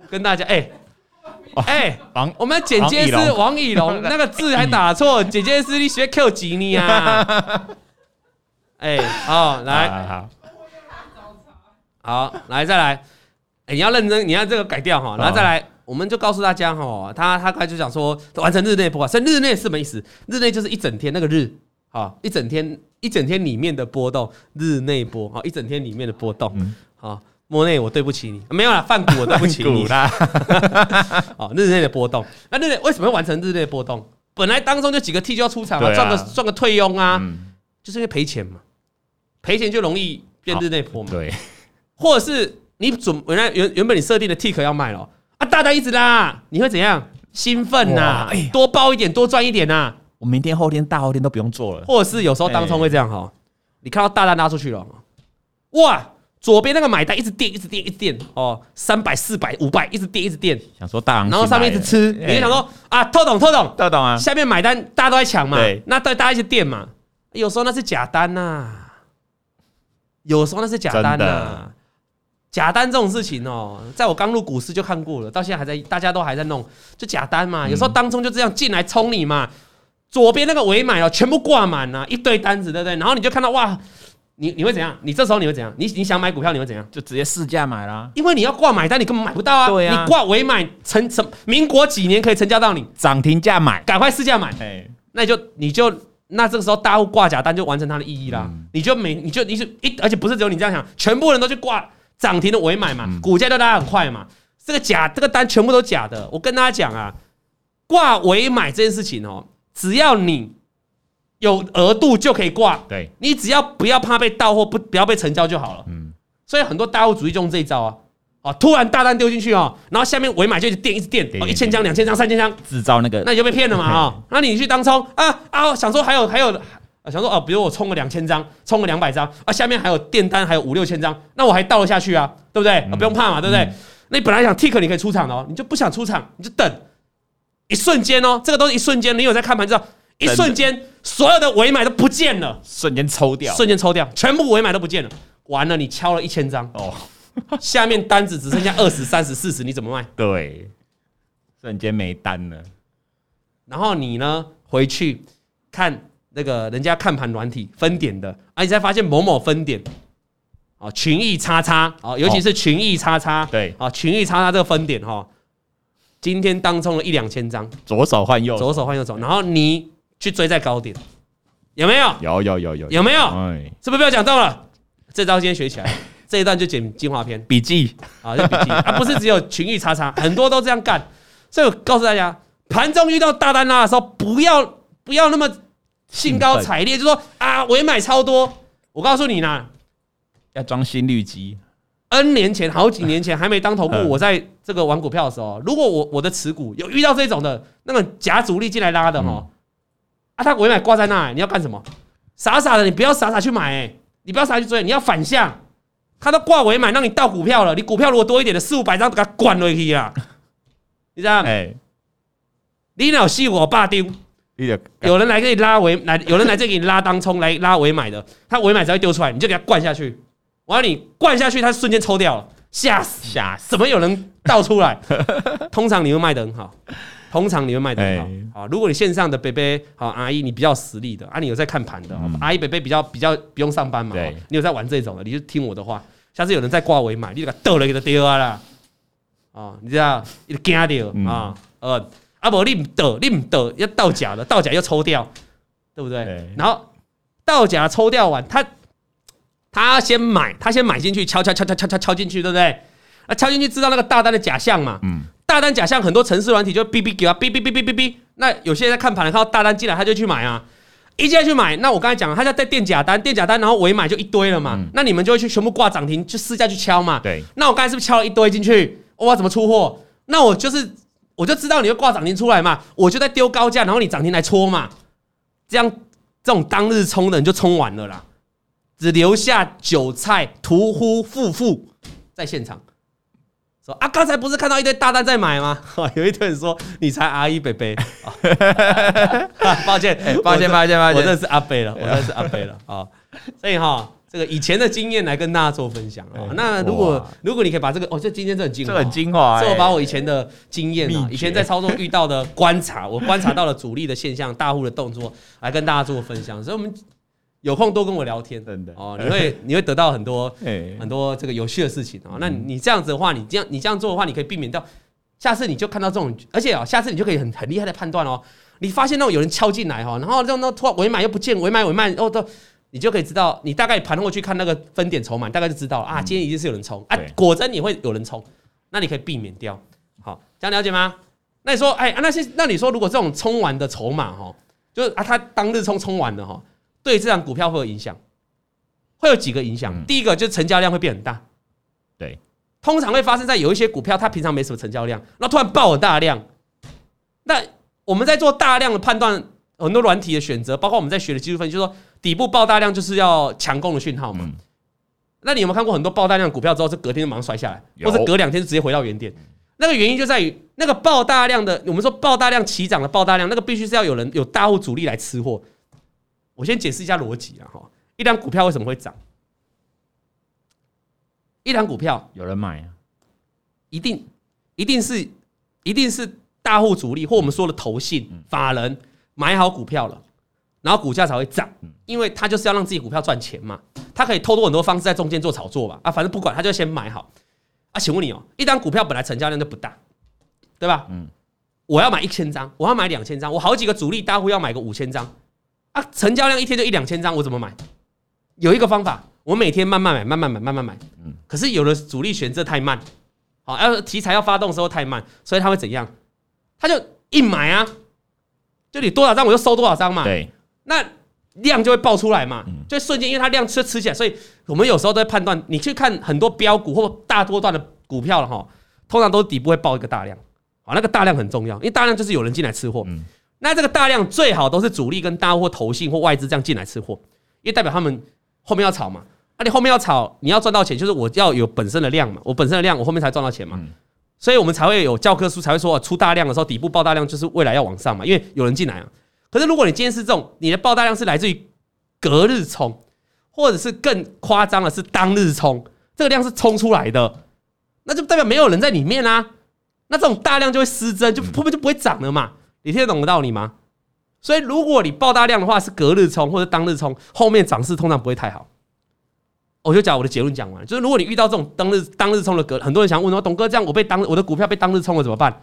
跟大家，哎、欸，哎、欸，王，我们剪接师王以龙。<laughs> 那个字还打错，剪接师你学 Q 吉尼啊？哎、欸，好，来，好，好，来再来，哎、欸，你要认真，你要这个改掉哈，然后再来，我们就告诉大家哈，他他刚才就讲说完成日内波，所以日内是什么意思？日内就是一整天那个日，好，一整天。一整天里面的波动，日内波啊，一整天里面的波动，好，莫内我对不起你，没有啦，梵谷我对不起你。啦，<laughs> 哦，日内的波动，那日内为什么要完成日内波动？本来当中就几个 T 就要出场了，赚个赚个退佣啊，就是因为赔钱嘛，赔钱就容易变日内波嘛，对，或者是你准原来原原本你设定的 T 可要卖了。啊，大单一直拉，你会怎样？兴奋呐，多包一点，多赚一点呐。我明天、后天、大后天都不用做了，或者是有时候当中会这样哈，你看到大单拉出去了，哇，左边那个买单一直垫，一直垫，一直垫哦，三百、四百、五百，一直垫，一直垫，想说大，然后上面一直吃，你就想说啊，透懂，透懂，透懂啊，下面买单大家都在抢嘛，那大大家一起垫嘛，有时候那是假单呐，有时候那是假单呐，假单这种事情哦，在我刚入股市就看过了，到现在还在，大家都还在弄，就假单嘛，有时候当中就这样进来冲你嘛。左边那个尾买哦，全部挂满了，一堆单子，对不对？然后你就看到哇，你你会怎样？你这时候你会怎样？你你想买股票，你会怎样？就直接市价买啦，因为你要挂买单，你根本买不到啊。对啊，你挂尾买成什么？民国几年可以成交到你？涨停价买，赶快市价买。哎，那你就你就那这个时候大户挂假单就完成它的意义啦。你就每你就你是一，而且不是只有你这样想，全部人都去挂涨停的尾买嘛，股价就拉很快嘛。这个假这个单全部都假的。我跟大家讲啊，挂尾买这件事情哦，只要你。有额度就可以挂，对，你只要不要怕被盗货，不不要被成交就好了。嗯，所以很多大户主义就用这一招啊，哦，突然大单丢进去哦，然后下面尾买就一直垫，一直垫，哦，一千张、两千张、三千张，制造那个，那你就被骗了嘛啊！<laughs> 那你去当冲啊啊，想说还有还有，想说哦，比如我冲个两千张，冲个两百张啊，下面还有垫单还有五六千张，那我还倒了下去啊，对不对？不用怕嘛，对不对？那你本来想 tick 你可以出场的哦，你就不想出场，你就等，一瞬间哦，这个都是一瞬间，你有在看盘知道。一瞬间，所有的尾买都不见了，瞬间抽掉，瞬间抽掉，全部尾买都不见了。完了，你敲了一千张。哦，下面单子只剩下 <laughs> 二十、三十、四十，你怎么卖？对，瞬间没单了。然后你呢，回去看那个人家看盘软体分点的，啊，你才发现某某分点，哦，群益叉叉，哦，尤其是群益叉叉，对，啊，群益叉叉这个分点哈，今天当冲了一两千张，左手换右，左手换右手，然后你。去追在高点，有没有？有有有有有没有？哎，是不是被我讲到了？这招今天学起来，<laughs> 这一段就剪精华篇笔记啊，这笔记啊，不是只有群益叉叉，<laughs> 很多都这样干。所以我告诉大家，盘中遇到大单拉的时候，不要不要那么兴高采烈，就说啊，我也买超多。我告诉你呢，要装心率机。N 年前，好几年前 <laughs> 还没当头部，我在这个玩股票的时候，如果我我的持股有遇到这种的那个假主力进来拉的哈。啊，他尾买挂在那，欸，你要干什么？傻傻的，你不要傻傻去买，欸，你不要傻傻去追，你要反向。他都挂尾买，让你倒股票了。你股票如果多一点的四五百张，给他灌回去啊！你知道？哎，你老戏我爸丢，有人来给你拉尾，来有人来这给你拉当冲来拉尾买的，他尾买只要丢出来，你就给他灌下去。我让你灌下去，他瞬间抽掉了，吓死吓死！怎么有人倒出来？通常你会卖的很好。通常你会卖得很好，啊。如果你线上的伯伯好阿姨，你比较实力的啊，你有在看盘的，阿姨伯伯比较比较不用上班嘛，你有在玩这种的，你就听我的话。下次有人在挂尾买，你就给他倒了给他丢啊啦，啊，你知道，你惊到啊，呃，啊不，你唔倒，你唔倒，要倒假的，倒假又抽掉，对不对？然后倒假抽掉完，他他先买，他先买进去，敲敲敲敲敲敲敲进去，对不对？啊，敲进去知道那个大单的假象嘛，嗯。大单假象，很多城市软体就哔哔给啊，哔哔哔哔哔哔。那有些人在看盘，看到大单进来，他就去买啊，一进来去买。那我刚才讲了，他就在垫假单，垫假单，然后尾买就一堆了嘛。嗯、那你们就会去全部挂涨停，去试价去敲嘛。对。那我刚才是不是敲了一堆进去？我怎么出货？那我就是我就知道你会挂涨停出来嘛，我就在丢高价，然后你涨停来戳嘛。这样这种当日冲的你就冲完了啦，只留下韭菜屠夫富富在现场。说啊，刚才不是看到一堆大单在买吗？<laughs> 有一堆人说你才阿姨伯伯，<laughs> 抱歉，抱歉，抱歉，抱歉，我认识阿北了，<laughs> 我认识阿北了啊。所以哈，这个以前的经验来跟大家做分享啊。那如果如果你可以把这个哦，这今天这很精华，这很精华，是我把我以前的经验啊，以前在操作遇到的观察，我观察到了主力的现象、大户的动作，来跟大家做分享。所以我们。有空多跟我聊天，真的哦，你会 <laughs> 你会得到很多 <laughs> 很多这个有趣的事情啊。那你这样子的话，你这样你这样做的话，你可以避免掉下次你就看到这种，而且啊，下次你就可以很很厉害的判断哦。你发现那种有人敲进来哈，然后让那突然尾买又不见，尾买尾卖哦都，你就可以知道，你大概盘后去看那个分点筹码，大概就知道啊，今天一定是有人冲啊，果真你会有人冲，那你可以避免掉。好，这样了解吗？那你说，哎，那些那你说，如果这种冲完的筹码哈，就是啊，他当日冲冲完了哈。对这档股票会有影响，会有几个影响。第一个就是成交量会变很大，对，通常会发生在有一些股票，它平常没什么成交量，那突然爆了大量。那我们在做大量的判断，很多软体的选择，包括我们在学的技术分析，就是说底部爆大量就是要强攻的讯号嘛。那你有没有看过很多爆大量的股票之后，是隔天就马上摔下来，或者隔两天就直接回到原点？那个原因就在于那个爆大量的，我们说爆大量起涨的爆大量，那个必须是要有人有大户主力来吃货。我先解释一下逻辑啊，哈，一档股票为什么会涨？一档股票有人买啊，一定一定是一定是大户主力或我们说的投信法人买好股票了，然后股价才会涨，因为他就是要让自己股票赚钱嘛，他可以透过很多方式在中间做炒作吧，啊，反正不管，他就先买好。啊，请问你哦，一张股票本来成交量就不大，对吧？嗯，我要买一千张，我要买两千张，我好几个主力大户要买个五千张。啊，成交量一天就一两千张，我怎么买？有一个方法，我每天慢慢买，慢慢买，慢慢买。嗯，可是有的主力选择太慢，好，要题材要发动的时候太慢，所以他会怎样？他就硬买啊，就你多少张我就收多少张嘛。对，那量就会爆出来嘛，就瞬间，因为它量吃吃起来，所以我们有时候都会判断，你去看很多标股或大多段的股票了哈，通常都底部会爆一个大量，好，那个大量很重要，因为大量就是有人进来吃货。嗯。那这个大量最好都是主力跟大户或投信或外资这样进来吃货，因为代表他们后面要炒嘛。那你后面要炒，你要赚到钱，就是我要有本身的量嘛，我本身的量，我后面才赚到钱嘛。所以我们才会有教科书才会说，出大量的时候底部爆大量，就是未来要往上嘛，因为有人进来啊。可是如果你今天是这种，你的爆大量是来自于隔日冲，或者是更夸张的是当日冲，这个量是冲出来的，那就代表没有人在里面啊。那这种大量就会失真，就后面就不会涨了嘛。你听得懂的道理吗？所以如果你爆大量的话，是隔日冲或者当日冲，后面涨势通常不会太好。我就讲我的结论讲完，就是如果你遇到这种当日当日冲的隔，很多人想问说，董哥这样我被当我的股票被当日冲了怎么办？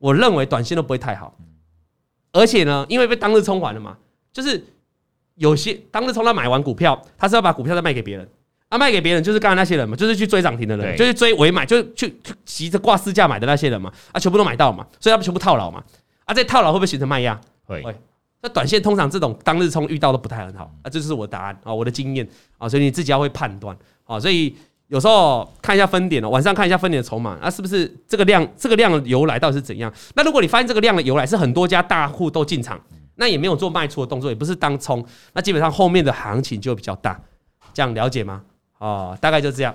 我认为短线都不会太好，而且呢，因为被当日冲完了嘛，就是有些当日冲他买完股票，他是要把股票再卖给别人。啊，卖给别人就是刚才那些人嘛，就是去追涨停的人，就是追尾买，就是去去急着挂市价买的那些人嘛，啊，全部都买到嘛，所以他们全部套牢嘛，啊，这套牢会不会形成卖压？会，那短线通常这种当日冲遇到都不太很好啊，这就是我的答案啊，我的经验啊，所以你自己要会判断啊，所以有时候看一下分点哦，晚上看一下分点的筹码啊，是不是这个量这个量的由来到底是怎样？那如果你发现这个量的由来是很多家大户都进场，那也没有做卖出的动作，也不是当冲，那基本上后面的行情就比较大，这样了解吗？哦，大概就这样。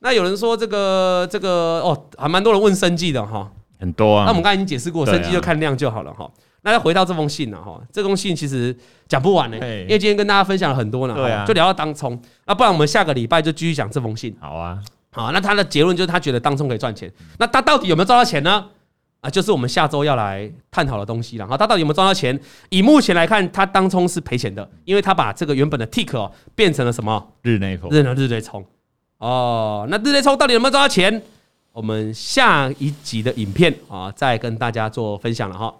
那有人说这个这个哦，还蛮多人问生计的哈，很多啊。那我们刚才已经解释过，生技就看量就好了哈。那再回到这封信了哈，这封信其实讲不完呢，因为今天跟大家分享了很多呢，对啊，就聊到当冲。那不然我们下个礼拜就继续讲这封信。好啊，好，那他的结论就是他觉得当冲可以赚钱。那他到底有没有赚到钱呢？啊，就是我们下周要来探讨的东西了。哈，他到底有没有赚到钱？以目前来看，他当冲是赔钱的，因为他把这个原本的 tick 哦变成了什么日内冲，日内日内冲。哦，那日内冲到底有没有赚到钱？我们下一集的影片啊，再跟大家做分享了哈。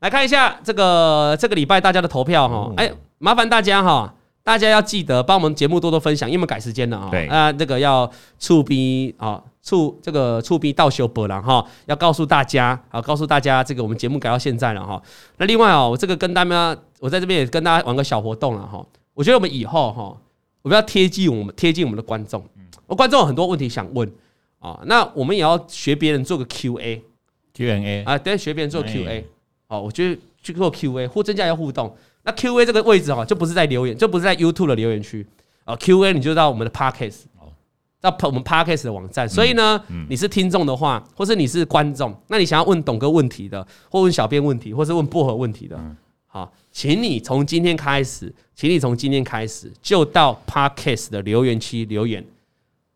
来看一下这个这个礼拜大家的投票哈。哎，麻烦大家哈，大家要记得帮我们节目多多分享，因为我们改时间了啊。对啊，那个要触逼啊。触这个触逼到修博了哈，要告诉大家，啊，告诉大家这个我们节目改到现在了哈。那另外哦，我这个跟大家，我在这边也跟大家玩个小活动了哈。我觉得我们以后哈，我们要贴近我们贴近我们的观众，我观众有很多问题想问啊，那我们也要学别人做个 Q&A Q&A 啊，对，学别人做 Q&A 好，我觉得去做 Q&A 或增加一下互动。那 Q&A 这个位置哈，就不是在留言，就不是在 YouTube 的留言区啊，Q&A 你就到我们的 Podcast。到我们 Podcast 的网站。所以呢，你是听众的话，或是你是观众，那你想要问董哥问题的，或问小编问题，或是问薄荷问题的，好，请你从今天开始，请你从今天开始就到 Podcast 的留言区留言。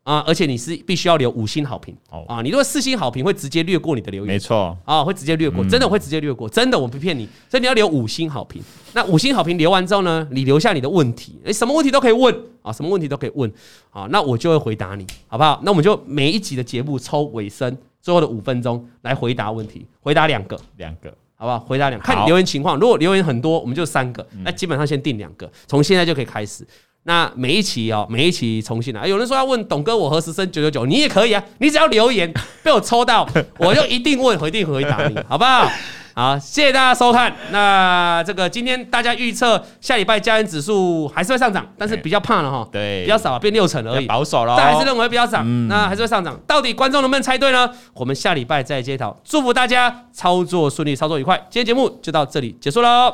啊！而且你是必须要留五星好评哦啊！你如果四星好评，会直接略过你的留言，没错啊，会直接略过，真的会直接略过，真的我不骗你。所以你要留五星好评。那五星好评留完之后呢，你留下你的问题，诶，什么问题都可以问啊，什么问题都可以问啊，那我就会回答你，好不好？那我们就每一集的节目抽尾声最后的五分钟来回答问题，回答两个，两个，好不好？回答两个，看你留言情况，如果留言很多，我们就三个，那基本上先定两个，从现在就可以开始。那每一期哦，每一期重新来。有人说要问董哥，我何时升九九九？你也可以啊，你只要留言 <laughs> 被我抽到，<laughs> 我就一定问，我一定回答你，好不好？<laughs> 好，谢谢大家收看。那这个今天大家预测下礼拜加权指数还是会上涨，但是比较怕了哈，对，比较少，变六成而已，保守了。但还是认为比较涨，那还是会上涨。到底观众能不能猜对呢？我们下礼拜再揭晓。祝福大家操作顺利，操作愉快。今天节目就到这里结束喽。